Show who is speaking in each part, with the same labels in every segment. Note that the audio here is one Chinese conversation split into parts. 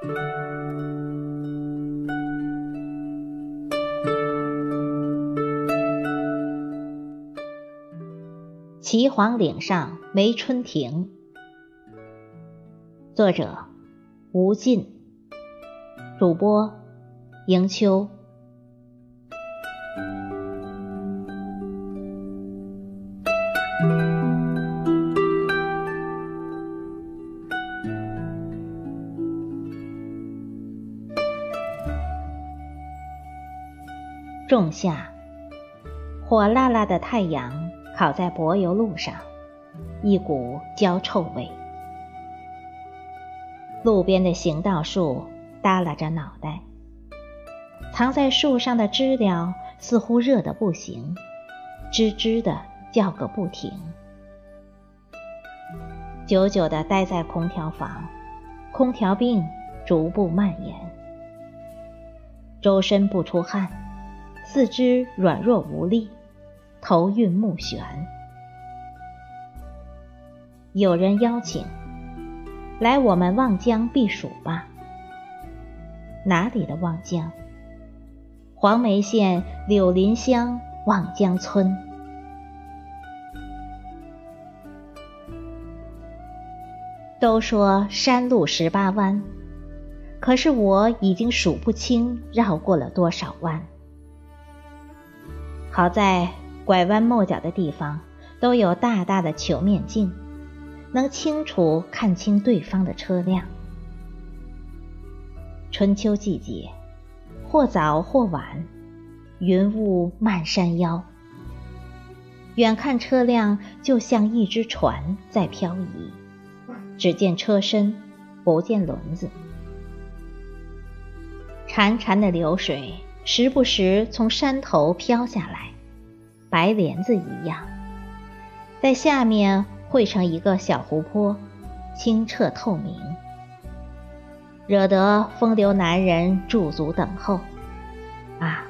Speaker 1: 岐黄岭上梅春亭，作者吴进，主播迎秋。仲夏，火辣辣的太阳烤在柏油路上，一股焦臭味。路边的行道树耷拉着脑袋，藏在树上的知了似乎热得不行，吱吱的叫个不停。久久的待在空调房，空调病逐步蔓延，周身不出汗。四肢软弱无力，头晕目眩。有人邀请，来我们望江避暑吧。哪里的望江？黄梅县柳林乡望江村。都说山路十八弯，可是我已经数不清绕过了多少弯。好在拐弯抹角的地方都有大大的球面镜，能清楚看清对方的车辆。春秋季节，或早或晚，云雾漫山腰。远看车辆就像一只船在漂移，只见车身，不见轮子。潺潺的流水。时不时从山头飘下来，白莲子一样，在下面汇成一个小湖泊，清澈透明，惹得风流男人驻足等候。啊，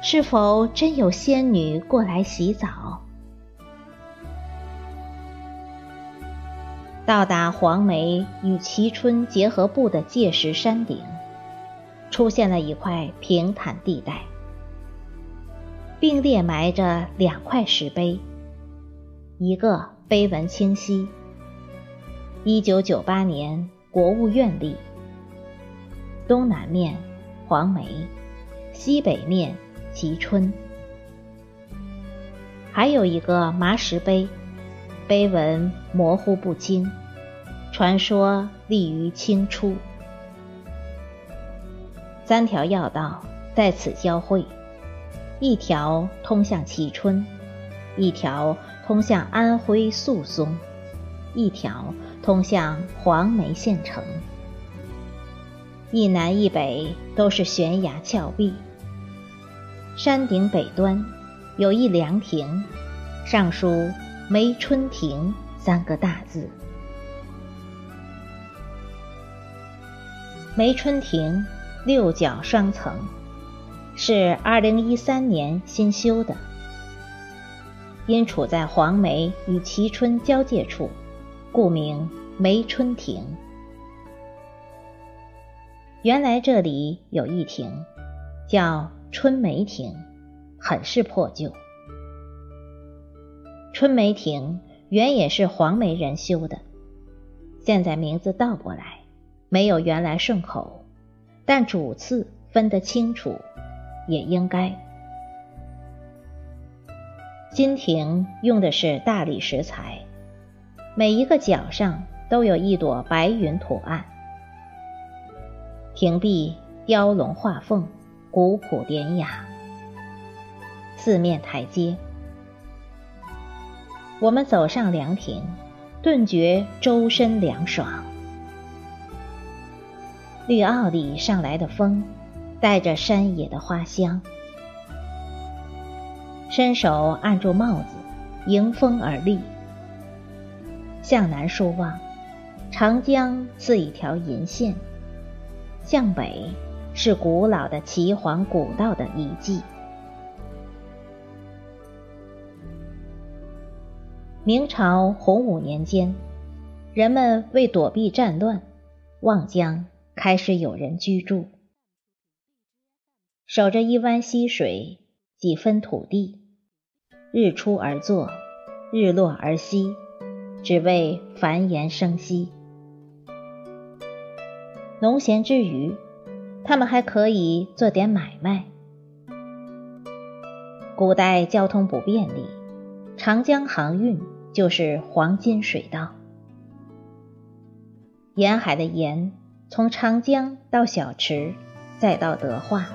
Speaker 1: 是否真有仙女过来洗澡？到达黄梅与蕲春结合部的界石山顶。出现了一块平坦地带，并列埋着两块石碑，一个碑文清晰，一九九八年国务院立，东南面黄梅，西北面蕲春，还有一个麻石碑，碑文模糊不清，传说立于清初。三条要道在此交汇，一条通向蕲春，一条通向安徽宿松，一条通向黄梅县城。一南一北都是悬崖峭壁，山顶北端有一凉亭，上书“梅春亭”三个大字。梅春亭。六角双层，是二零一三年新修的。因处在黄梅与蕲春交界处，故名梅春亭。原来这里有一亭，叫春梅亭，很是破旧。春梅亭原也是黄梅人修的，现在名字倒过来，没有原来顺口。但主次分得清楚，也应该。金亭用的是大理石材，每一个角上都有一朵白云图案。亭壁雕龙画凤，古朴典雅。四面台阶，我们走上凉亭，顿觉周身凉爽。绿奥里上来的风，带着山野的花香。伸手按住帽子，迎风而立。向南梳望，长江似一条银线；向北是古老的岐黄古道的遗迹。明朝洪武年间，人们为躲避战乱，望江。开始有人居住，守着一湾溪水，几分土地，日出而作，日落而息，只为繁衍生息。农闲之余，他们还可以做点买卖。古代交通不便利，长江航运就是黄金水道。沿海的盐从长江到小池，再到德化。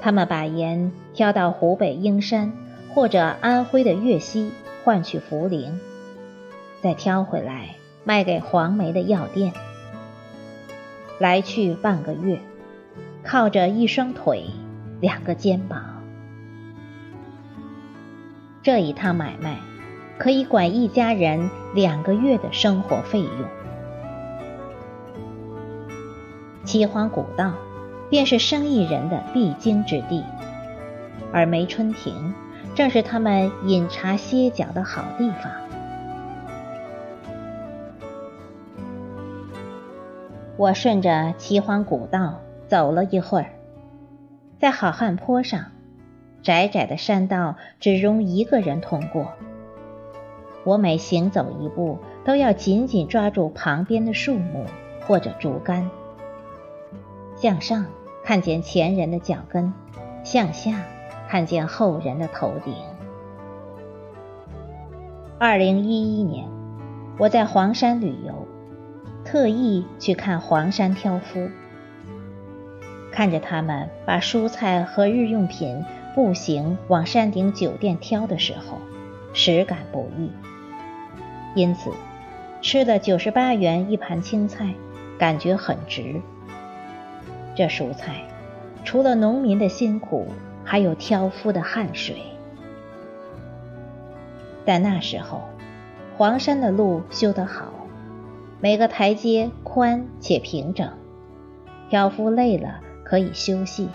Speaker 1: 他们把盐挑到湖北英山或者安徽的岳西换取茯苓，再挑回来卖给黄梅的药店。来去半个月，靠着一双腿，两个肩膀，这一趟买卖可以管一家人两个月的生活费用。齐黄古道便是生意人的必经之地，而梅春亭正是他们饮茶歇脚的好地方。我顺着齐黄古道走了一会儿，在好汉坡上，窄窄的山道只容一个人通过。我每行走一步，都要紧紧抓住旁边的树木或者竹竿。向上看见前人的脚跟，向下看见后人的头顶。二零一一年，我在黄山旅游。特意去看黄山挑夫，看着他们把蔬菜和日用品步行往山顶酒店挑的时候，实感不易。因此，吃的九十八元一盘青菜，感觉很值。这蔬菜，除了农民的辛苦，还有挑夫的汗水。但那时候，黄山的路修得好。每个台阶宽且平整，挑夫累了可以休息。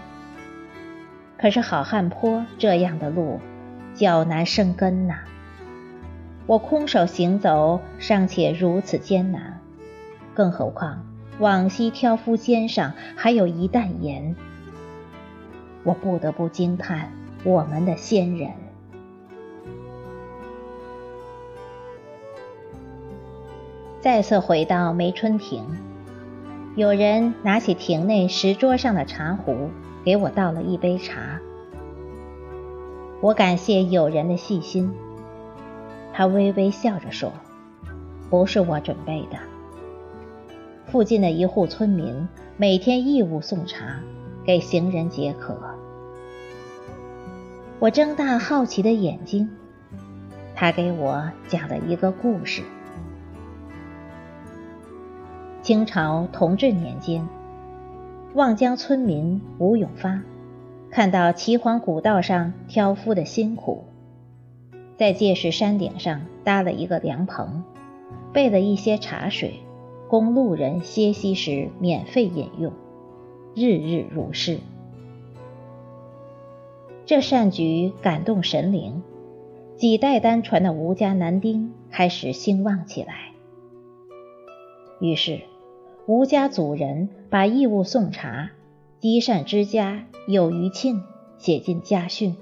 Speaker 1: 可是好汉坡这样的路，较难生根呐。我空手行走尚且如此艰难，更何况往昔挑夫肩上还有一担盐。我不得不惊叹我们的先人。再次回到梅春亭，有人拿起亭内石桌上的茶壶，给我倒了一杯茶。我感谢友人的细心。他微微笑着说：“不是我准备的。附近的一户村民每天义务送茶，给行人解渴。”我睁大好奇的眼睛，他给我讲了一个故事。清朝同治年间，望江村民吴永发看到岐黄古道上挑夫的辛苦，在界石山顶上搭了一个凉棚，备了一些茶水，供路人歇息时免费饮用，日日如是。这善举感动神灵，几代单传的吴家男丁开始兴旺起来，于是。吴家祖人把义务送茶、积善之家有余庆写进家训，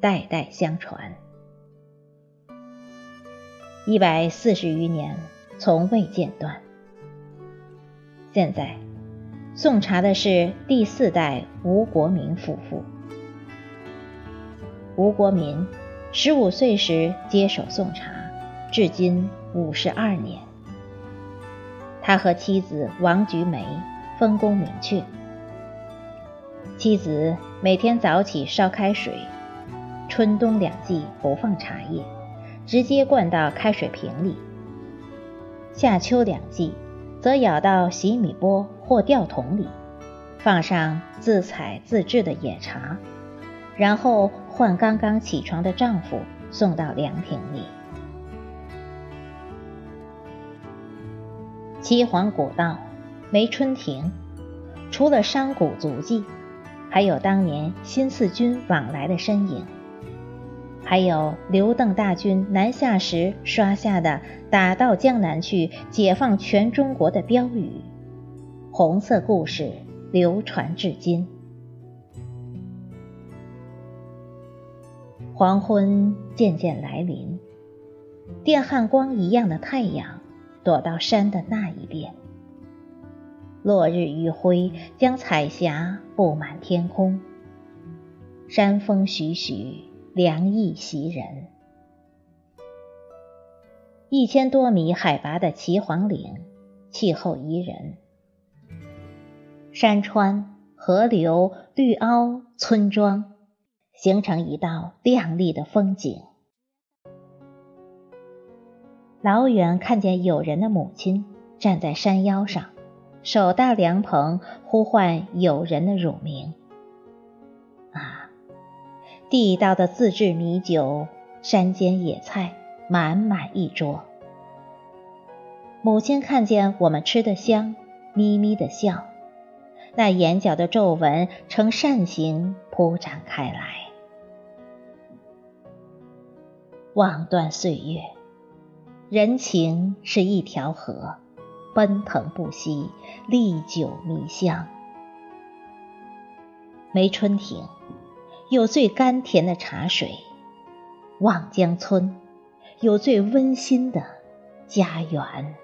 Speaker 1: 代代相传。一百四十余年，从未间断。现在送茶的是第四代吴国民夫妇。吴国民十五岁时接手送茶，至今五十二年。他和妻子王菊梅分工明确，妻子每天早起烧开水，春冬两季不放茶叶，直接灌到开水瓶里；夏秋两季则舀到洗米钵或吊桶里，放上自采自制的野茶，然后换刚刚起床的丈夫送到凉亭里。岐黄古道，梅春亭，除了商贾足迹，还有当年新四军往来的身影，还有刘邓大军南下时刷下的“打到江南去，解放全中国”的标语，红色故事流传至今。黄昏渐渐来临，电焊光一样的太阳躲到山的那一边。落日余晖将彩霞布满天空，山风徐徐，凉意袭人。一千多米海拔的岐黄岭，气候宜人，山川、河流、绿凹、村庄。形成一道亮丽的风景。老远看见有人的母亲站在山腰上，手搭凉棚，呼唤友人的乳名。地道的自制米酒，山间野菜，满满一桌。母亲看见我们吃得香，咪咪的笑，那眼角的皱纹呈扇形铺展开来。望断岁月，人情是一条河，奔腾不息，历久弥香。梅春亭有最甘甜的茶水，望江村有最温馨的家园。